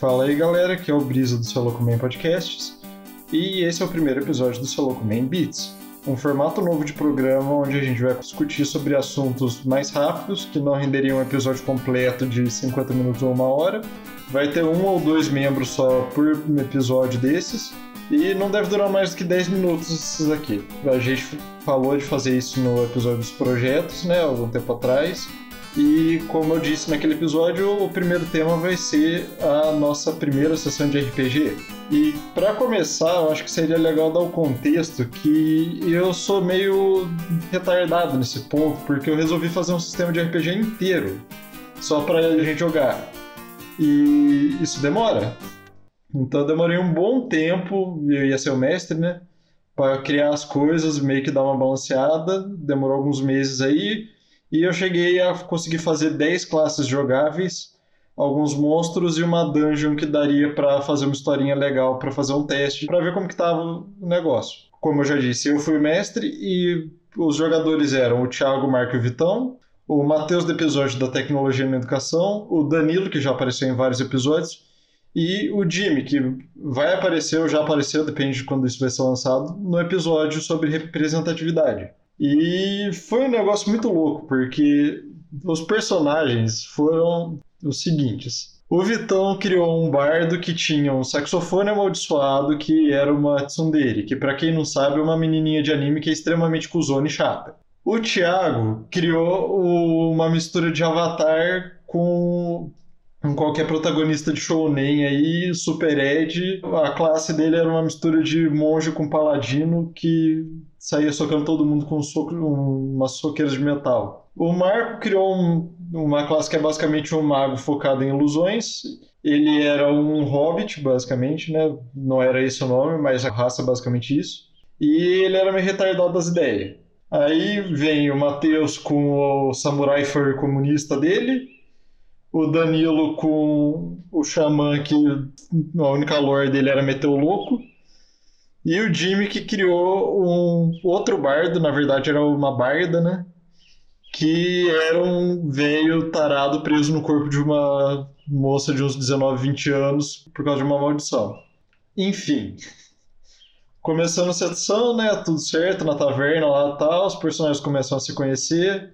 Fala aí galera, aqui é o Brisa do Seu Podcasts e esse é o primeiro episódio do Seu Beats, um formato novo de programa onde a gente vai discutir sobre assuntos mais rápidos que não renderiam um episódio completo de 50 minutos ou uma hora. Vai ter um ou dois membros só por episódio desses e não deve durar mais do que 10 minutos esses aqui. A gente falou de fazer isso no episódio dos projetos, né, algum tempo atrás. E como eu disse naquele episódio, o primeiro tema vai ser a nossa primeira sessão de RPG. E para começar, eu acho que seria legal dar o contexto que eu sou meio retardado nesse ponto, porque eu resolvi fazer um sistema de RPG inteiro só para a gente jogar. E isso demora. Então eu demorei um bom tempo, eu ia ser o mestre, né? Para criar as coisas, meio que dar uma balanceada. Demorou alguns meses aí e eu cheguei a conseguir fazer 10 classes jogáveis, alguns monstros e uma dungeon que daria para fazer uma historinha legal para fazer um teste, para ver como que tava o negócio. Como eu já disse, eu fui mestre e os jogadores eram o Thiago, o Marco e o Vitão, o Matheus do episódio da Tecnologia na Educação, o Danilo, que já apareceu em vários episódios, e o Jimmy, que vai aparecer ou já apareceu, depende de quando isso vai ser lançado, no episódio sobre representatividade. E foi um negócio muito louco, porque os personagens foram os seguintes. O Vitão criou um bardo que tinha um saxofone amaldiçoado que era uma tsundere, que para quem não sabe é uma menininha de anime que é extremamente cuzona e chata. O Thiago criou uma mistura de avatar com qualquer protagonista de shounen aí, super ed. A classe dele era uma mistura de monge com paladino que saía socando todo mundo com um soco, umas soqueiras de metal. O Marco criou um, uma classe que é basicamente um mago focado em ilusões. Ele era um hobbit, basicamente, né? Não era esse o nome, mas a raça é basicamente isso. E ele era meio retardado das ideias. Aí vem o Matheus com o samurai fur comunista dele, o Danilo com o xamã que a única lore dele era meter o louco. E o Jimmy que criou um outro bardo, na verdade era uma barda, né? Que era um velho tarado preso no corpo de uma moça de uns 19, 20 anos por causa de uma maldição. Enfim. Começando a sessão, né? Tudo certo, na taverna lá tal, os personagens começam a se conhecer.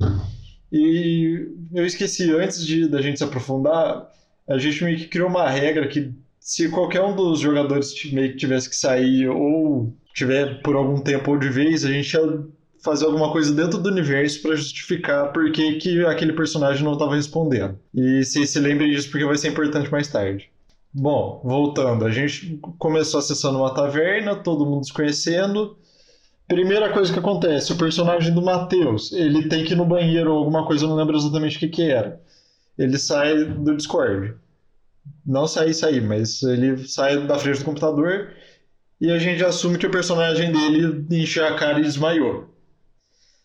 E eu esqueci, antes de da gente se aprofundar, a gente meio que criou uma regra que se qualquer um dos jogadores meio que tivesse que sair ou tiver por algum tempo ou de vez, a gente ia fazer alguma coisa dentro do universo para justificar por que, que aquele personagem não estava respondendo. E se se lembre disso porque vai ser importante mais tarde. Bom, voltando, a gente começou acessando uma taverna, todo mundo se conhecendo. Primeira coisa que acontece, o personagem do Matheus, ele tem que ir no banheiro ou alguma coisa, eu não lembro exatamente o que que era. Ele sai do Discord não sair, sair, mas ele sai da frente do computador e a gente assume que o personagem dele encheu a cara e desmaiou.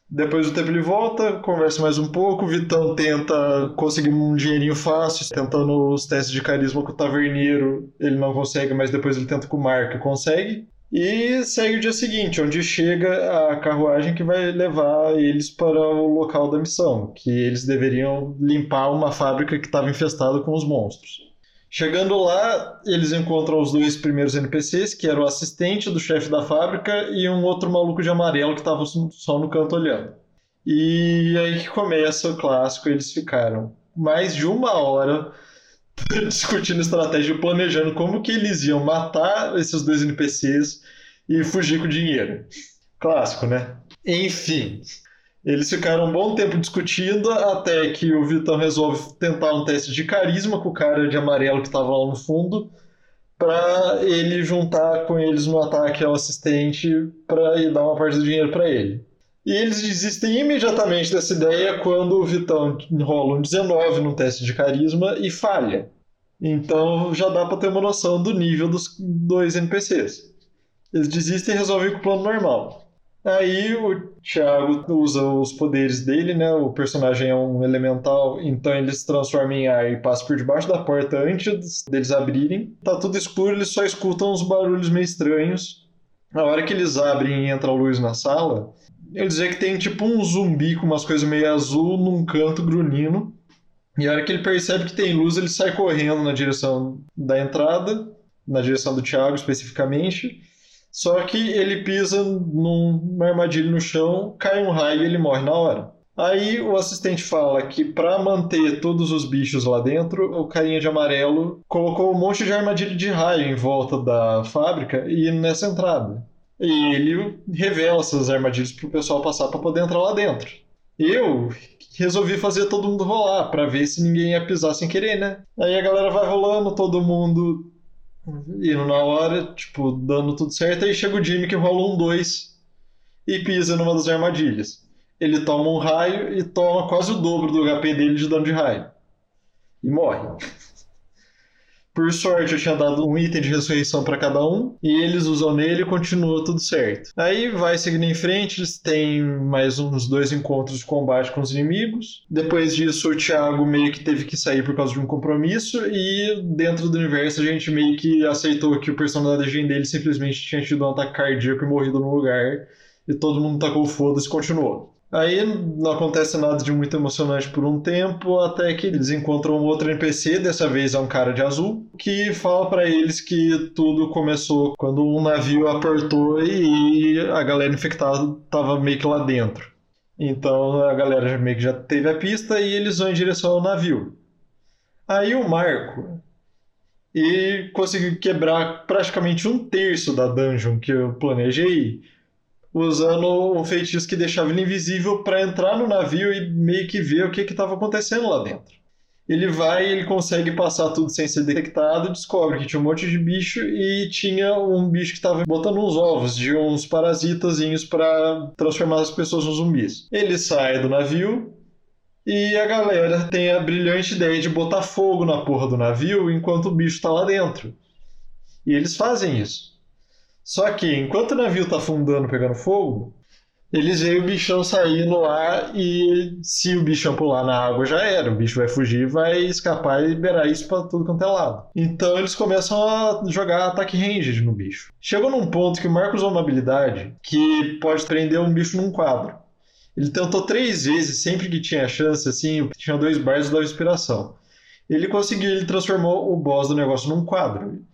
Depois do tempo ele volta, conversa mais um pouco, o Vitão tenta conseguir um dinheirinho fácil, tentando os testes de carisma com o taverneiro, ele não consegue, mas depois ele tenta com o Marco consegue. E segue o dia seguinte, onde chega a carruagem que vai levar eles para o local da missão, que eles deveriam limpar uma fábrica que estava infestada com os monstros. Chegando lá, eles encontram os dois primeiros NPCs, que era o assistente do chefe da fábrica e um outro maluco de amarelo que estava só no canto olhando. E aí que começa o clássico, eles ficaram mais de uma hora discutindo estratégia, planejando como que eles iam matar esses dois NPCs e fugir com o dinheiro. Clássico, né? Enfim, eles ficaram um bom tempo discutindo até que o Vitão resolve tentar um teste de carisma com o cara de amarelo que estava lá no fundo para ele juntar com eles no ataque ao assistente para dar uma parte do dinheiro para ele. E eles desistem imediatamente dessa ideia quando o Vitão rola um 19 no teste de carisma e falha. Então já dá para ter uma noção do nível dos dois NPCs. Eles desistem e resolvem com o plano normal. Aí o Thiago usa os poderes dele, né? O personagem é um elemental, então ele se transforma em ar e passa por debaixo da porta antes deles abrirem. Tá tudo escuro, eles só escutam uns barulhos meio estranhos. Na hora que eles abrem e entra a luz na sala, eu dizer que tem tipo um zumbi com umas coisas meio azul num canto grunhindo. E a hora que ele percebe que tem luz, ele sai correndo na direção da entrada, na direção do Thiago especificamente. Só que ele pisa numa armadilha no chão, cai um raio e ele morre na hora. Aí o assistente fala que para manter todos os bichos lá dentro, o carinha de amarelo colocou um monte de armadilha de raio em volta da fábrica e nessa entrada. E ele revela essas armadilhas pro pessoal passar para poder entrar lá dentro. Eu resolvi fazer todo mundo rolar para ver se ninguém ia pisar sem querer, né? Aí a galera vai rolando, todo mundo indo na hora, tipo, dando tudo certo. Aí chega o Jimmy que rola um 2 e pisa numa das armadilhas. Ele toma um raio e toma quase o dobro do HP dele de dano de raio. E morre. Por sorte, eu tinha dado um item de ressurreição para cada um, e eles usam nele e continua tudo certo. Aí vai seguindo em frente, eles têm mais uns dois encontros de combate com os inimigos. Depois disso, o Thiago meio que teve que sair por causa de um compromisso, e dentro do universo a gente meio que aceitou que o personagem dele simplesmente tinha tido um ataque cardíaco e morrido no lugar, e todo mundo tacou foda-se e continuou. Aí não acontece nada de muito emocionante por um tempo, até que eles encontram outro NPC, dessa vez é um cara de azul, que fala para eles que tudo começou quando um navio apertou e a galera infectada tava meio que lá dentro. Então a galera meio que já teve a pista e eles vão em direção ao navio. Aí o Marco e conseguiu quebrar praticamente um terço da dungeon que eu planejei usando um feitiço que deixava ele invisível para entrar no navio e meio que ver o que estava acontecendo lá dentro. Ele vai e ele consegue passar tudo sem ser detectado, descobre que tinha um monte de bicho e tinha um bicho que estava botando uns ovos de uns parasitazinhos para transformar as pessoas em zumbis. Ele sai do navio e a galera tem a brilhante ideia de botar fogo na porra do navio enquanto o bicho está lá dentro. E eles fazem isso. Só que enquanto o navio tá afundando, pegando fogo, eles veem o bichão saindo lá e se o bichão pular na água já era. O bicho vai fugir, vai escapar e liberar isso para tudo quanto é lado. Então eles começam a jogar ataque ranged no bicho. Chegou num ponto que o Marcos usou uma habilidade que pode prender um bicho num quadro. Ele tentou três vezes, sempre que tinha chance, assim, tinha dois bars da inspiração. Ele conseguiu, ele transformou o boss do negócio num quadro.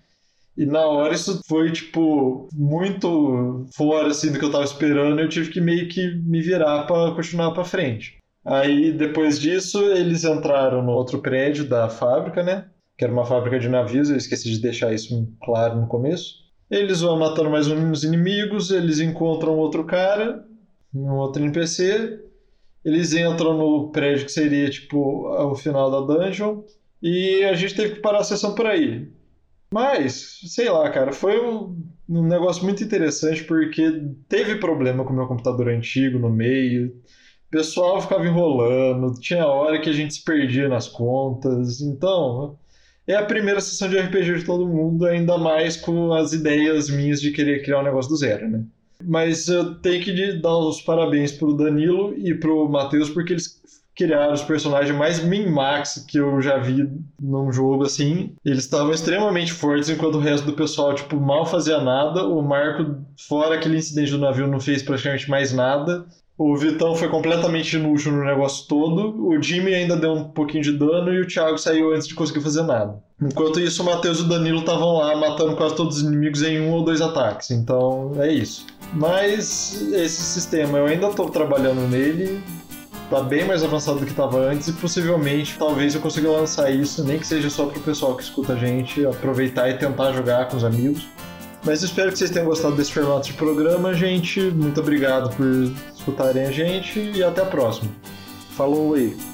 E na hora isso foi, tipo, muito fora, assim, do que eu tava esperando. Eu tive que meio que me virar para continuar para frente. Aí, depois disso, eles entraram no outro prédio da fábrica, né? Que era uma fábrica de navios, eu esqueci de deixar isso claro no começo. Eles vão matando mais uns inimigos, eles encontram outro cara, um outro NPC. Eles entram no prédio que seria, tipo, o final da dungeon. E a gente teve que parar a sessão por aí. Mas, sei lá, cara, foi um, um negócio muito interessante porque teve problema com o meu computador antigo no meio. O pessoal ficava enrolando, tinha hora que a gente se perdia nas contas. Então, é a primeira sessão de RPG de todo mundo, ainda mais com as ideias minhas de querer criar um negócio do zero, né? Mas eu tenho que dar os parabéns pro Danilo e pro Matheus, porque eles criaram os personagens mais min-max que eu já vi num jogo assim. Eles estavam extremamente fortes, enquanto o resto do pessoal, tipo, mal fazia nada. O Marco, fora aquele incidente do navio, não fez praticamente mais nada. O Vitão foi completamente inútil no negócio todo. O Jimmy ainda deu um pouquinho de dano e o Thiago saiu antes de conseguir fazer nada. Enquanto isso, o Matheus e o Danilo estavam lá matando quase todos os inimigos em um ou dois ataques. Então é isso. Mas esse sistema eu ainda estou trabalhando nele tá bem mais avançado do que estava antes e possivelmente talvez eu consiga lançar isso, nem que seja só pro pessoal que escuta a gente aproveitar e tentar jogar com os amigos. Mas espero que vocês tenham gostado desse formato de programa, gente. Muito obrigado por escutarem a gente e até a próxima. Falou aí!